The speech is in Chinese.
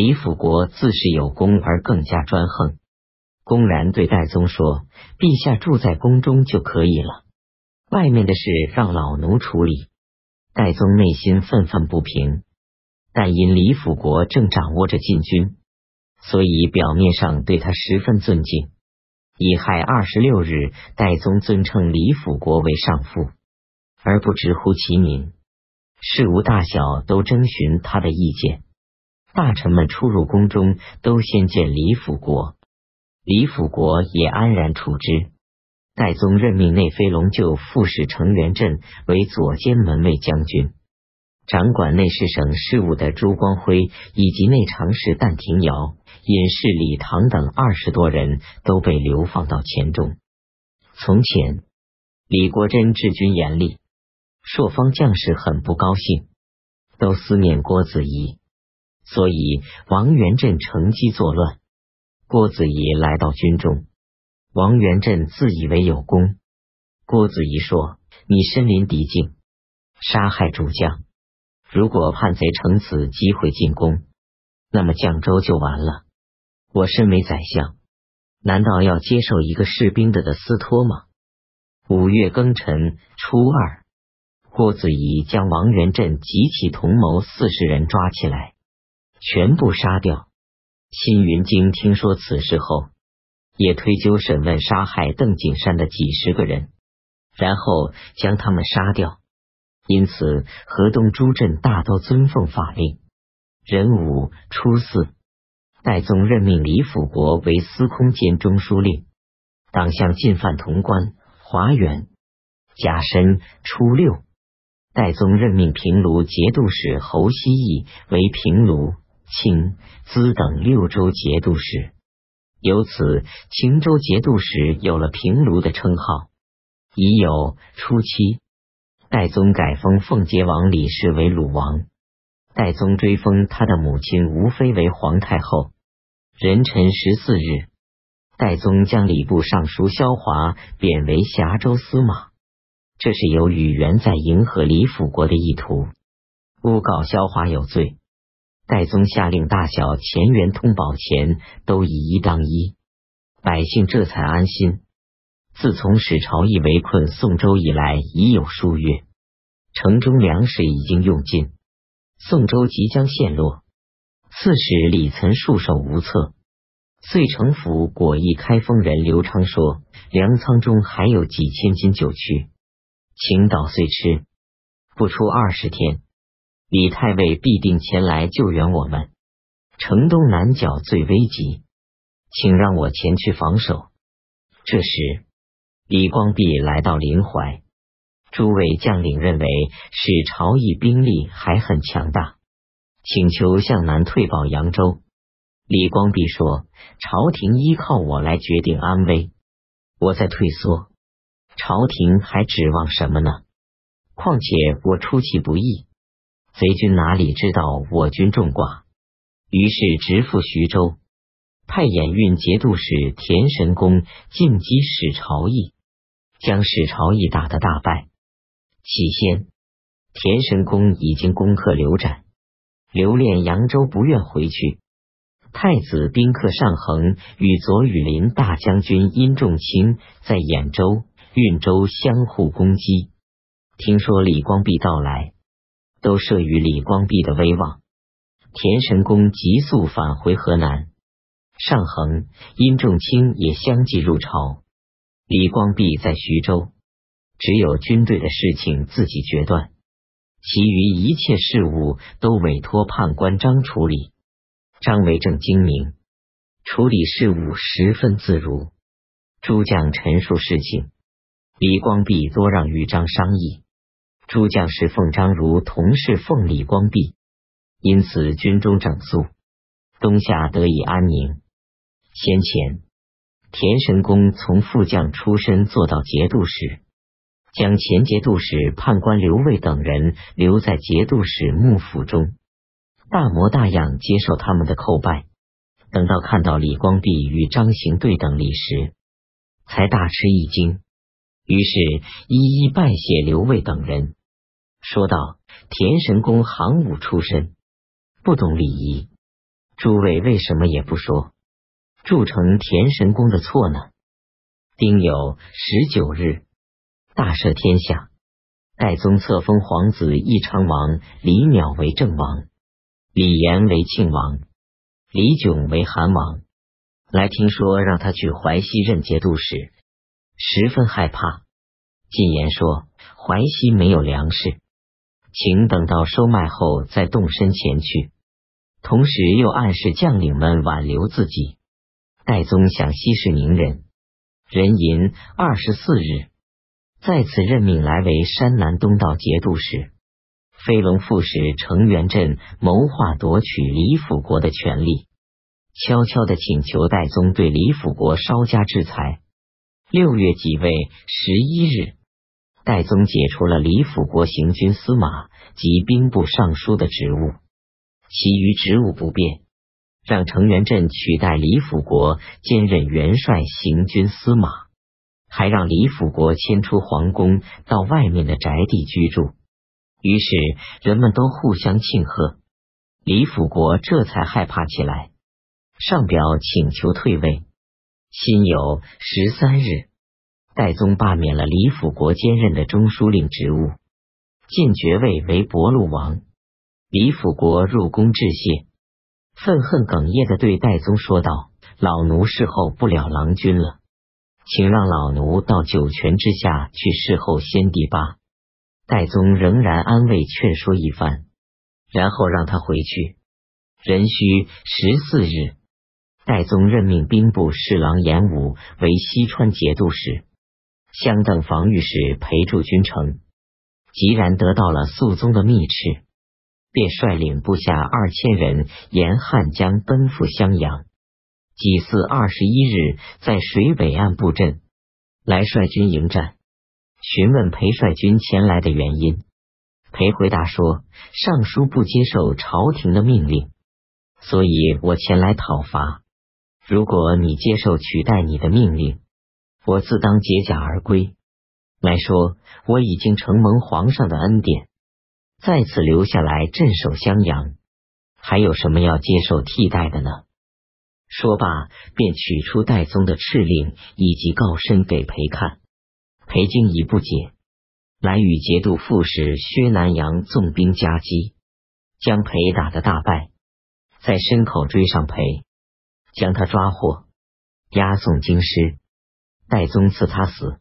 李辅国自是有功而更加专横，公然对戴宗说：“陛下住在宫中就可以了，外面的事让老奴处理。”戴宗内心愤愤不平，但因李辅国正掌握着禁军，所以表面上对他十分尊敬。乙亥二十六日，戴宗尊称李辅国为上父，而不直呼其名。事无大小都征询他的意见。大臣们出入宫中，都先见李辅国。李辅国也安然处之。戴宗任命内飞龙就副使程元振为左监门卫将军，掌管内侍省事务的朱光辉以及内常侍但廷尧、尹氏李唐等二十多人都被流放到黔中。从前，李国珍治军严厉，朔方将士很不高兴，都思念郭子仪。所以，王元振乘机作乱。郭子仪来到军中，王元振自以为有功。郭子仪说：“你身临敌境，杀害主将，如果叛贼乘此机会进攻，那么绛州就完了。我身为宰相，难道要接受一个士兵的的私托吗？”五月庚辰初二，郭子仪将王元振及其同谋四十人抓起来。全部杀掉。辛云京听说此事后，也推究审问杀害邓景山的几十个人，然后将他们杀掉。因此，河东诸镇大都遵奉法令。壬午初四，戴宗任命李辅国为司空兼中书令，党项进犯潼关、华远。甲申初六，戴宗任命平卢节度使侯希义为平卢。清、资等六州节度使，由此秦州节度使有了平卢的称号。已有初期，戴宗改封奉节王李氏为鲁王。戴宗追封他的母亲吴妃为皇太后。壬辰十四日，戴宗将礼部尚书萧华贬为峡州司马。这是由于原在迎合李辅国的意图，诬告萧华有罪。戴宗下令，大小前元通宝钱都以一当一，百姓这才安心。自从史朝义围困宋州以来，已有数月，城中粮食已经用尽，宋州即将陷落。刺史李岑束手无策，遂城府果毅开封人刘昌说：“粮仓中还有几千斤酒去，请捣碎吃。”不出二十天。李太尉必定前来救援我们。城东南角最危急，请让我前去防守。这时，李光弼来到临淮，诸位将领认为使朝议兵力还很强大，请求向南退保扬州。李光弼说：“朝廷依靠我来决定安危，我在退缩，朝廷还指望什么呢？况且我出其不意。”贼军哪里知道我军众寡，于是直赴徐州，派演运节度使田神公进击史朝义，将史朝义打得大败。起先，田神公已经攻克刘展，留恋扬州不愿回去。太子宾客上恒与左羽林大将军殷仲卿在兖州、运州相互攻击。听说李光弼到来。都慑于李光弼的威望，田神公急速返回河南。上衡、殷仲卿也相继入朝。李光弼在徐州，只有军队的事情自己决断，其余一切事务都委托判官张处理。张为正精明，处理事务十分自如。诸将陈述事情，李光弼多让与张商议。诸将士奉张如同是奉李光弼，因此军中整肃，东夏得以安宁。先前田神公从副将出身做到节度使，将前节度使判官刘卫等人留在节度使幕府中，大模大样接受他们的叩拜。等到看到李光弼与张行对等礼时，才大吃一惊，于是一一拜谢刘卫等人。说道：“田神公行武出身，不懂礼仪，诸位为什么也不说，铸成田神公的错呢？丁酉十九日，大赦天下。代宗册封皇子义昌王李邈为正王，李炎为庆王，李炯为韩王。来听说让他去淮西任节度使，十分害怕。进言说淮西没有粮食，请等到收麦后再动身前去。同时又暗示将领们挽留自己。戴宗想息事宁人，壬寅二十四日。再次任命来为山南东道节度使，飞龙副使程元振谋划夺取李辅国的权力，悄悄的请求戴宗对李辅国稍加制裁。六月己未十一日，戴宗解除了李辅国行军司马及兵部尚书的职务，其余职务不变，让程元振取代李辅国兼任元帅行军司马。还让李辅国迁出皇宫，到外面的宅地居住。于是人们都互相庆贺，李辅国这才害怕起来，上表请求退位。辛酉十三日，戴宗罢免了李辅国兼任的中书令职务，晋爵位为博禄王。李辅国入宫致谢，愤恨哽咽的对戴宗说道：“老奴侍候不了郎君了。”请让老奴到九泉之下去侍候先帝吧。戴宗仍然安慰劝说一番，然后让他回去。壬戌十四日，戴宗任命兵部侍郎严武为西川节度使，相等防御使陪驻君城。既然得到了肃宗的密敕，便率领部下二千人沿汉江奔赴襄阳。己巳二十一日，在水北岸布阵，来率军迎战。询问裴率军前来的原因，裴回答说：“尚书不接受朝廷的命令，所以我前来讨伐。如果你接受取代你的命令，我自当解甲而归。来说，我已经承蒙皇上的恩典，再次留下来镇守襄阳，还有什么要接受替代的呢？”说罢，便取出戴宗的敕令以及告身给裴看。裴经已不解，来与节度副使薛南阳纵兵夹击，将裴打得大败，在深口追上裴，将他抓获，押送京师。戴宗赐他死。